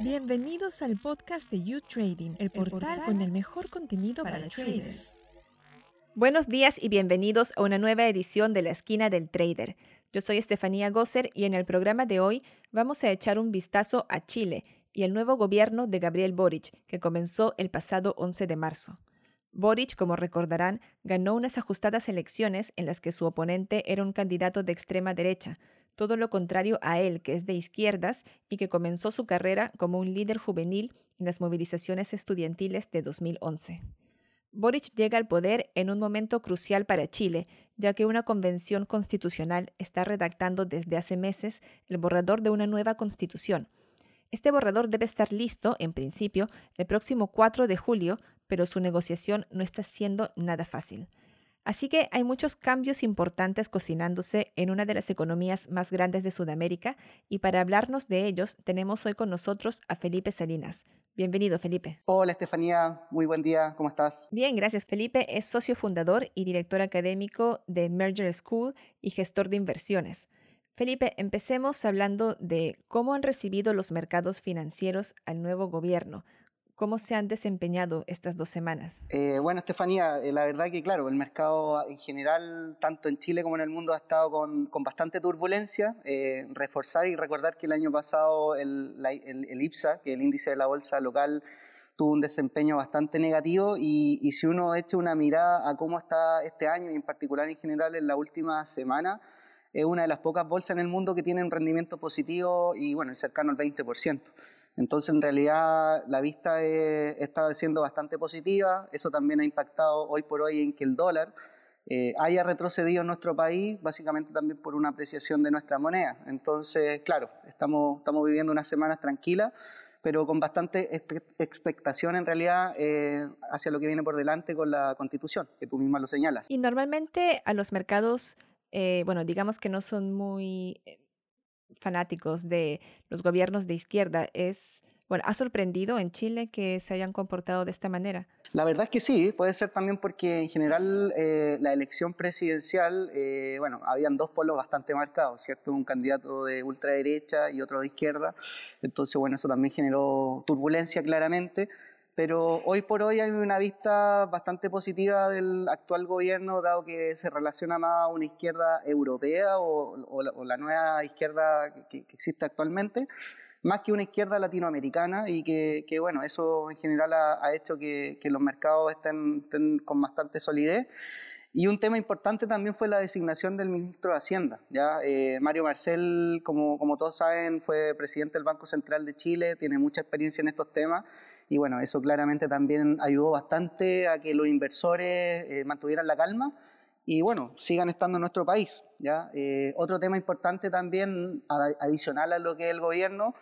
Bienvenidos al podcast de You Trading, el portal, con el mejor contenido para, para traders. Buenos días y bienvenidos a una nueva edición de La Esquina del Trader. Yo soy Estefanía Gosser y en el programa de hoy vamos a echar un vistazo a Chile y el nuevo gobierno de Gabriel Boric, que comenzó el pasado 11 de marzo. Boric, como recordarán, ganó unas ajustadas elecciones en las que su oponente era un candidato de extrema derecha, todo lo contrario a él, que es de izquierdas y que comenzó su carrera como un líder juvenil en las movilizaciones estudiantiles de 2011. Boric llega al poder en un momento crucial para Chile, ya que una convención constitucional está redactando desde hace meses el borrador de una nueva constitución. Este borrador debe estar listo, en principio, el próximo 4 de julio, pero su negociación no está siendo nada fácil. Así que hay muchos cambios importantes cocinándose en una de las economías más grandes de Sudamérica y para hablarnos de ellos tenemos hoy con nosotros a Felipe Salinas. Bienvenido, Felipe. Hola, Estefanía. Muy buen día. ¿Cómo estás? Bien, gracias. Felipe es socio fundador y director académico de Merger School y gestor de inversiones. Felipe, empecemos hablando de cómo han recibido los mercados financieros al nuevo gobierno. ¿Cómo se han desempeñado estas dos semanas? Eh, bueno, Estefanía, eh, la verdad que claro, el mercado en general, tanto en Chile como en el mundo, ha estado con, bastante turbulencia. Eh, reforzar y recordar que el año pasado el, IPSA, que es el índice de la bolsa local, tuvo un desempeño bastante negativo y, y, si uno echa una mirada a cómo está este año y en particular en general en la última semana, es una de las pocas bolsas en el mundo que tienen rendimiento positivo y bueno, cercano al 20%. Entonces, en realidad, la vista está siendo bastante positiva. Eso también ha impactado hoy por hoy en que el dólar eh, haya retrocedido en nuestro país, básicamente también por una apreciación de nuestra moneda. Entonces, claro, estamos, estamos viviendo unas semanas tranquilas, pero con bastante expectación en realidad eh, hacia lo que viene por delante con la constitución, que tú misma lo señalas. Y normalmente a los mercados, eh, bueno, digamos que no son muy fanáticos de los gobiernos de izquierda. Es, bueno, ¿ha sorprendido en Chile que se hayan comportado de esta manera? La verdad es que sí, puede ser también porque en general eh, la elección presidencial, eh, bueno, habían dos polos bastante marcados, ¿cierto? Un candidato de ultraderecha y otro de izquierda, entonces, bueno, eso también generó turbulencia claramente pero hoy por hoy hay una vista bastante positiva del actual gobierno, dado que se relaciona más a una izquierda europea o, la, nueva izquierda que, existe actualmente, más que una izquierda latinoamericana y que, bueno, eso en general ha, hecho que, los mercados estén, con bastante solidez. Y un tema importante también fue la designación del ministro de Hacienda. ¿ya? Eh, Mario Marcel, como, como todos saben, fue presidente del Banco Central de Chile, tiene mucha experiencia en estos temas y bueno, eso claramente también ayudó bastante a que los inversores eh, mantuvieran la calma y bueno, sigan estando en nuestro país. ¿ya? Eh, otro tema importante también, adicional a lo que es el gobierno,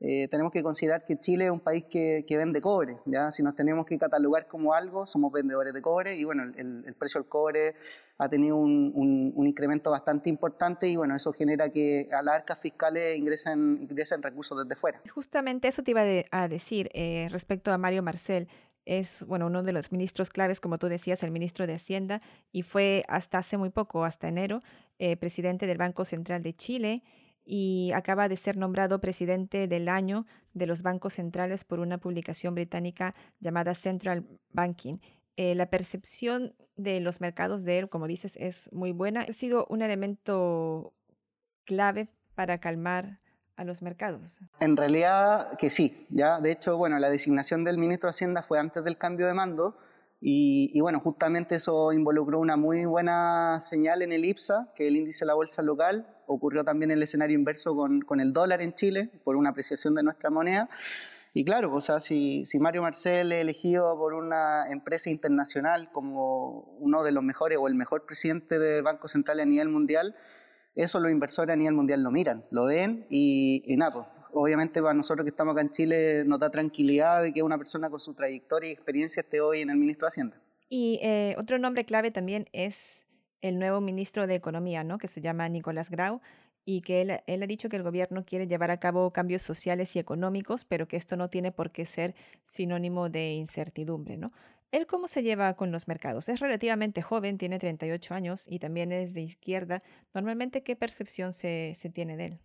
eh, tenemos que considerar que Chile es un país que, que, vende cobre. ¿ya? Si nos tenemos que catalogar como algo, somos vendedores de cobre y bueno, el, el precio del cobre ha tenido un, un, incremento bastante importante y bueno, eso genera que a las arcas fiscales ingresen, ingresen recursos desde fuera. Justamente eso te iba a decir eh, respecto a Mario Marcel. Es bueno, uno de los ministros claves, como tú decías, el ministro de Hacienda, y fue hasta hace muy poco, hasta enero, eh, presidente del Banco Central de Chile y acaba de ser nombrado presidente del año de los bancos centrales por una publicación británica llamada Central Banking. Eh, la percepción de los mercados de él, como dices, es muy buena. Ha sido un elemento clave para calmar a los mercados. En realidad que sí, ya de hecho, bueno, la designación del ministro de Hacienda fue antes del cambio de mando y, bueno, justamente eso involucró una muy buena señal en el IPSA, que es el índice de la bolsa local, ocurrió también el escenario inverso con, con el dólar en Chile por una apreciación de nuestra moneda. Y claro, o sea, si, si, Mario Marcel es elegido por una empresa internacional como uno de los mejores o el mejor presidente de Banco Central a nivel mundial, eso los inversores a nivel mundial lo miran, lo ven y, y nada, pues, obviamente para nosotros que estamos acá en Chile nos da tranquilidad de que una persona con su trayectoria y experiencia esté hoy en el ministro de Hacienda. Y eh, otro nombre clave también es el nuevo ministro de Economía, ¿no? que se llama Nicolás Grau, y que él, ha dicho que el gobierno quiere llevar a cabo cambios sociales y económicos, pero que esto no tiene por qué ser sinónimo de incertidumbre, ¿no? ¿Él cómo se lleva con los mercados? Es relativamente joven, tiene 38 años y también es de izquierda. Normalmente, ¿qué percepción se tiene de él?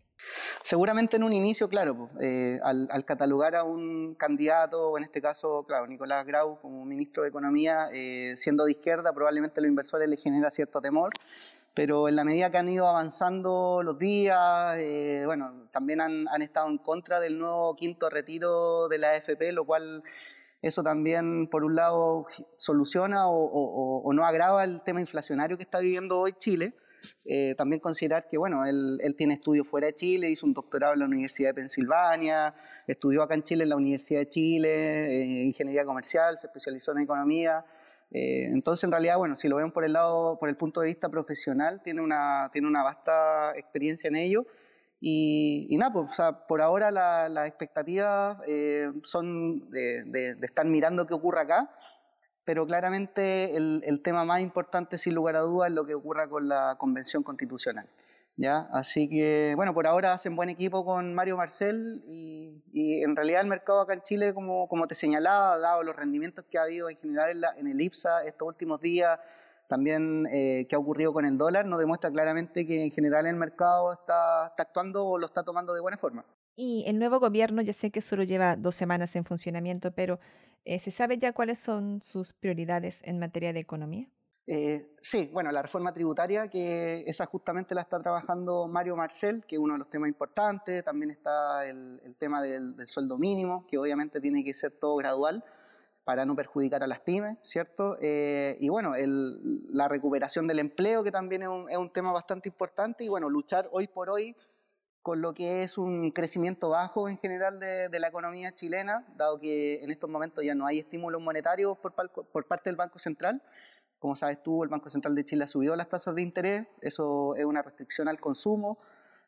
Seguramente en un inicio, claro, eh, al, catalogar a un candidato, en este caso, claro, Nicolás Grau como ministro de Economía, eh, siendo de izquierda, probablemente a los inversores les genera cierto temor, pero en la medida que han ido avanzando los días, eh, bueno, también han, estado en contra del nuevo quinto retiro de la AFP, lo cual eso también, por un lado, soluciona o no agrava el tema inflacionario que está viviendo hoy Chile. Eh, también considerar que, bueno, él, tiene estudios fuera de Chile, hizo un doctorado en la Universidad de Pensilvania, estudió acá en Chile en la Universidad de Chile, en Ingeniería Comercial, se especializó en Economía. Eh, entonces, en realidad, bueno, si lo ven por el lado, por el punto de vista profesional, tiene una, tiene una vasta experiencia en ello. Y, nada, pues, o sea, por ahora las expectativas eh, son de, de, de, estar mirando qué ocurre acá pero claramente el, tema más importante, sin lugar a dudas, es lo que ocurra con la Convención Constitucional. ¿ya? Así que, bueno, por ahora hacen buen equipo con Mario Marcel y, en realidad el mercado acá en Chile, como, como te señalaba, dado los rendimientos que ha habido en general en, el IPSA estos últimos días, también eh, que ha ocurrido con el dólar, nos demuestra claramente que en general el mercado está actuando o lo está tomando de buena forma. Y el nuevo gobierno, ya sé que solo lleva dos semanas en funcionamiento, pero eh, ¿se sabe ya cuáles son sus prioridades en materia de economía? Eh, sí, bueno, la reforma tributaria, que esa justamente la está trabajando Mario Marcel, que es uno de los temas importantes. También está el, tema del, sueldo mínimo, que obviamente tiene que ser todo gradual para no perjudicar a las pymes, ¿cierto? Eh, y bueno, la recuperación del empleo, que también es un, es un tema bastante importante. Y bueno, luchar hoy por hoy con lo que es un crecimiento bajo en general de, la economía chilena, dado que en estos momentos ya no hay estímulos monetarios por, parte del Banco Central. Como sabes tú, el Banco Central de Chile ha subido las tasas de interés, eso es una restricción al consumo.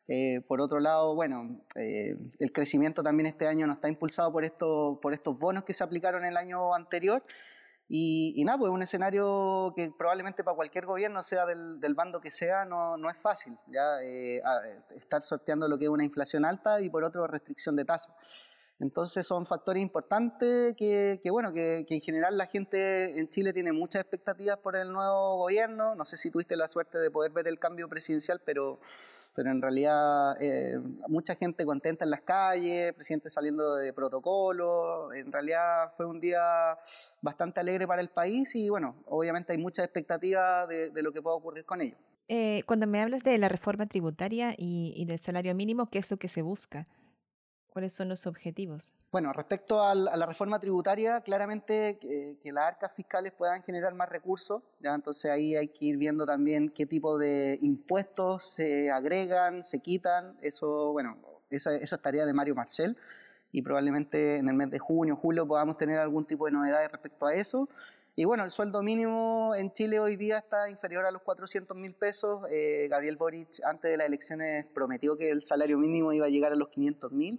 Eh, por otro lado, bueno, eh, el crecimiento también este año no está impulsado por, esto, por estos bonos que se aplicaron el año anterior y, nada, pues es un escenario que probablemente para cualquier gobierno, sea del, bando que sea, no, no es fácil. ya eh, Estar sorteando lo que es una inflación alta y por otro restricción de tasas. Entonces son factores importantes que, que bueno, que, en general la gente en Chile tiene muchas expectativas por el nuevo gobierno. No sé si tuviste la suerte de poder ver el cambio presidencial, pero pero en realidad eh, mucha gente contenta en las calles, presidente saliendo de protocolo, en realidad fue un día bastante alegre para el país y bueno, obviamente hay muchas expectativas de, lo que pueda ocurrir con ello. Eh, cuando me hablas de la reforma tributaria y del salario mínimo, ¿qué es lo que se busca? ¿Cuáles son los objetivos? Bueno, respecto a la reforma tributaria, claramente que, las arcas fiscales puedan generar más recursos, ¿ya? entonces ahí hay que ir viendo también qué tipo de impuestos se agregan, se quitan, eso, bueno, esa, esa es tarea de Mario Marcel y probablemente en el mes de junio, julio podamos tener algún tipo de novedades respecto a eso. Y bueno, el sueldo mínimo en Chile hoy día está inferior a los 400 mil pesos. Eh, Gabriel Boric antes de las elecciones prometió que el salario mínimo iba a llegar a los 500 mil.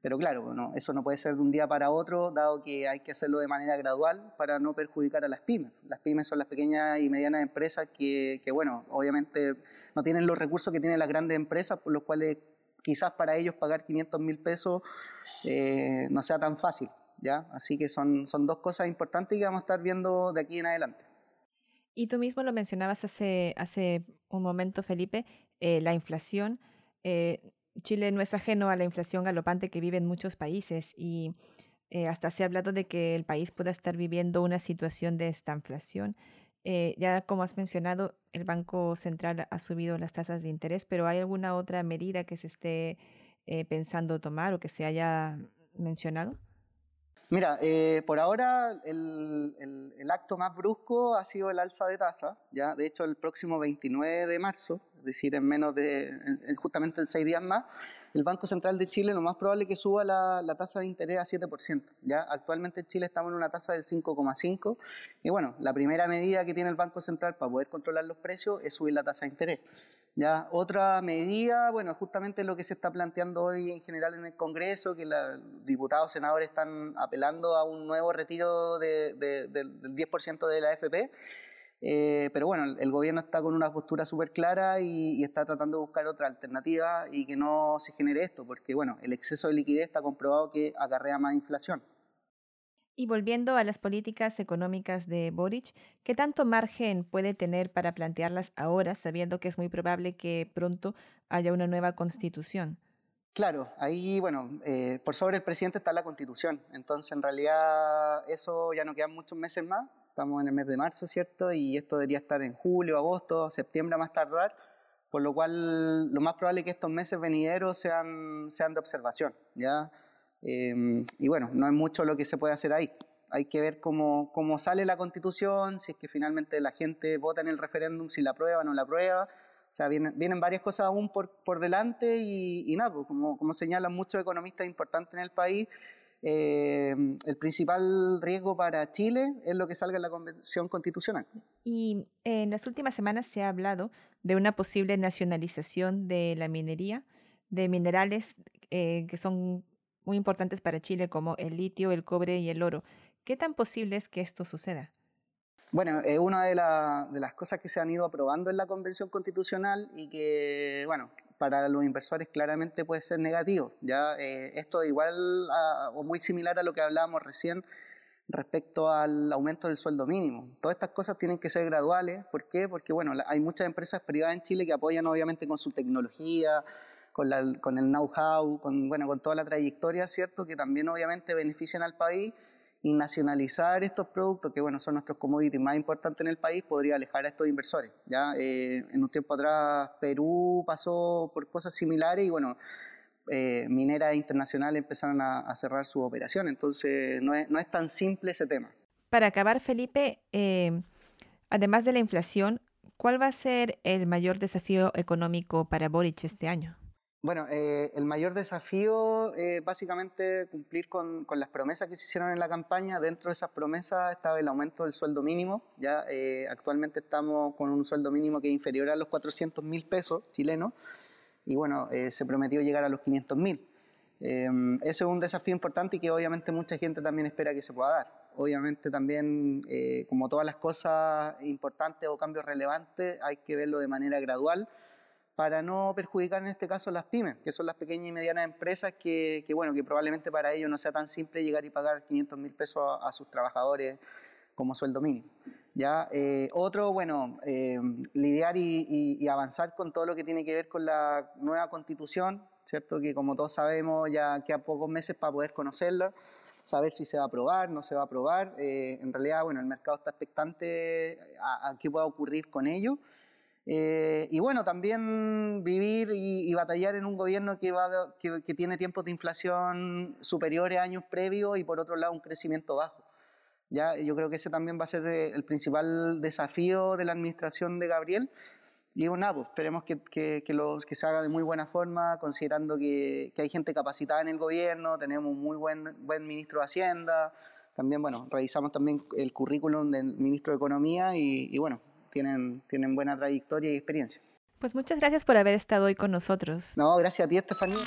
Pero claro, no, eso no puede ser de un día para otro, dado que hay que hacerlo de manera gradual para no perjudicar a las pymes. Las pymes son las pequeñas y medianas empresas que, que bueno, obviamente no tienen los recursos que tienen las grandes empresas, por los cuales quizás para ellos pagar 500 mil pesos eh, no sea tan fácil. ¿ya? Así que son, son dos cosas importantes que vamos a estar viendo de aquí en adelante. Y tú mismo lo mencionabas hace, hace un momento, Felipe, eh, la inflación. Eh, Chile no es ajeno a la inflación galopante que vive en muchos países y eh, hasta se ha hablado de que el país pueda estar viviendo una situación de esta inflación. Eh, ya como has mencionado, el Banco Central ha subido las tasas de interés, pero ¿hay alguna otra medida que se esté eh, pensando tomar o que se haya mencionado? Mira, por ahora el, el, acto más brusco ha sido el alza de tasa. Ya, de hecho, el próximo 29 de marzo es decir, en menos de, justamente en seis días más, el Banco Central de Chile lo más probable es que suba la, tasa de interés a 7%. ¿ya? Actualmente en Chile estamos en una tasa del 5,5% y bueno, la primera medida que tiene el Banco Central para poder controlar los precios es subir la tasa de interés. ¿ya? Otra medida, bueno, justamente lo que se está planteando hoy en general en el Congreso, que los diputados, senadores están apelando a un nuevo retiro del 10% de la AFP eh, pero bueno, el, gobierno está con una postura súper clara y, está tratando de buscar otra alternativa y que no se genere esto, porque bueno, el exceso de liquidez está comprobado que acarrea más inflación. Y volviendo a las políticas económicas de Boric, ¿qué tanto margen puede tener para plantearlas ahora, sabiendo que es muy probable que pronto haya una nueva constitución? Claro, ahí, bueno, eh, por sobre el presidente está la constitución, entonces en realidad eso ya no quedan muchos meses más, estamos en el mes de marzo, ¿cierto? Y esto debería estar en julio, agosto, septiembre a más tardar, por lo cual lo más probable es que estos meses venideros sean, sean de observación, ¿ya? Em, y bueno, no es mucho lo que se puede hacer ahí. Hay que ver cómo, cómo sale la constitución, si es que finalmente la gente vota en el referéndum, si la aprueba o no la aprueba, o sea, vienen, vienen varias cosas aún por, por delante y, nada, pues, como, como señalan muchos economistas importantes en el país, eh, el principal riesgo para Chile es lo que salga en la Convención Constitucional. Y en las últimas semanas se ha hablado de una posible nacionalización de la minería, de minerales eh, que son muy importantes para Chile como el litio, el cobre y el oro. ¿Qué tan posible es que esto suceda? Bueno, es una de, de, las cosas que se han ido aprobando en la Convención Constitucional y que, bueno, para los inversores claramente puede ser negativo. Ya eh, esto igual o muy similar a lo que hablábamos recién respecto al aumento del sueldo mínimo. Todas estas cosas tienen que ser graduales. ¿Por qué? Porque, bueno, hay muchas empresas privadas en Chile que apoyan obviamente con su tecnología, con, la, con el know-how, con, bueno, con toda la trayectoria, ¿cierto? Que también obviamente benefician al país y nacionalizar estos productos, que bueno, son nuestros commodities más importantes en el país, podría alejar a estos inversores. ¿ya? Eh, en un tiempo atrás Perú pasó por cosas similares y bueno, eh, mineras internacionales empezaron a, cerrar su operación, entonces no es, no es, tan simple ese tema. Para acabar, Felipe, eh, además de la inflación, ¿cuál va a ser el mayor desafío económico para Boric este año? Bueno, eh, el mayor desafío es básicamente cumplir con, las promesas que se hicieron en la campaña. Dentro de esas promesas estaba el aumento del sueldo mínimo. Ya eh, actualmente estamos con un sueldo mínimo que es inferior a los 400 mil pesos chilenos y bueno, eh, se prometió llegar a los 500 mil. eso es un desafío importante y que obviamente mucha gente también espera que se pueda dar. Obviamente también, como todas las cosas importantes o cambios relevantes, hay que verlo de manera gradual para no perjudicar en este caso las pymes, que son las pequeñas y medianas empresas que, bueno, que probablemente para ellos no sea tan simple llegar y pagar 500 mil pesos a, sus trabajadores como sueldo mínimo. ¿ya? Eh, otro, bueno, eh, lidiar y, avanzar con todo lo que tiene que ver con la nueva constitución, ¿cierto? Que como todos sabemos ya queda pocos meses para poder conocerla, saber si se va a aprobar, no se va a aprobar. Eh, en realidad, bueno, el mercado está expectante a, a qué pueda ocurrir con ello. Eh, y bueno, también vivir y, batallar en un gobierno que, va, que, tiene tiempos de inflación superiores a años previos y por otro lado un crecimiento bajo. ¿ya? Yo creo que ese también va a ser eh, el principal desafío de la administración de Gabriel. Y bueno, pues, esperemos que, que, los, que se haga de muy buena forma, considerando que, hay gente capacitada en el gobierno, tenemos un muy buen, buen ministro de Hacienda, también, bueno, revisamos también el currículum del ministro de Economía y, y bueno, tienen, tienen buena trayectoria y experiencia. Pues muchas gracias por haber estado hoy con nosotros. No, gracias a ti, Estefanía.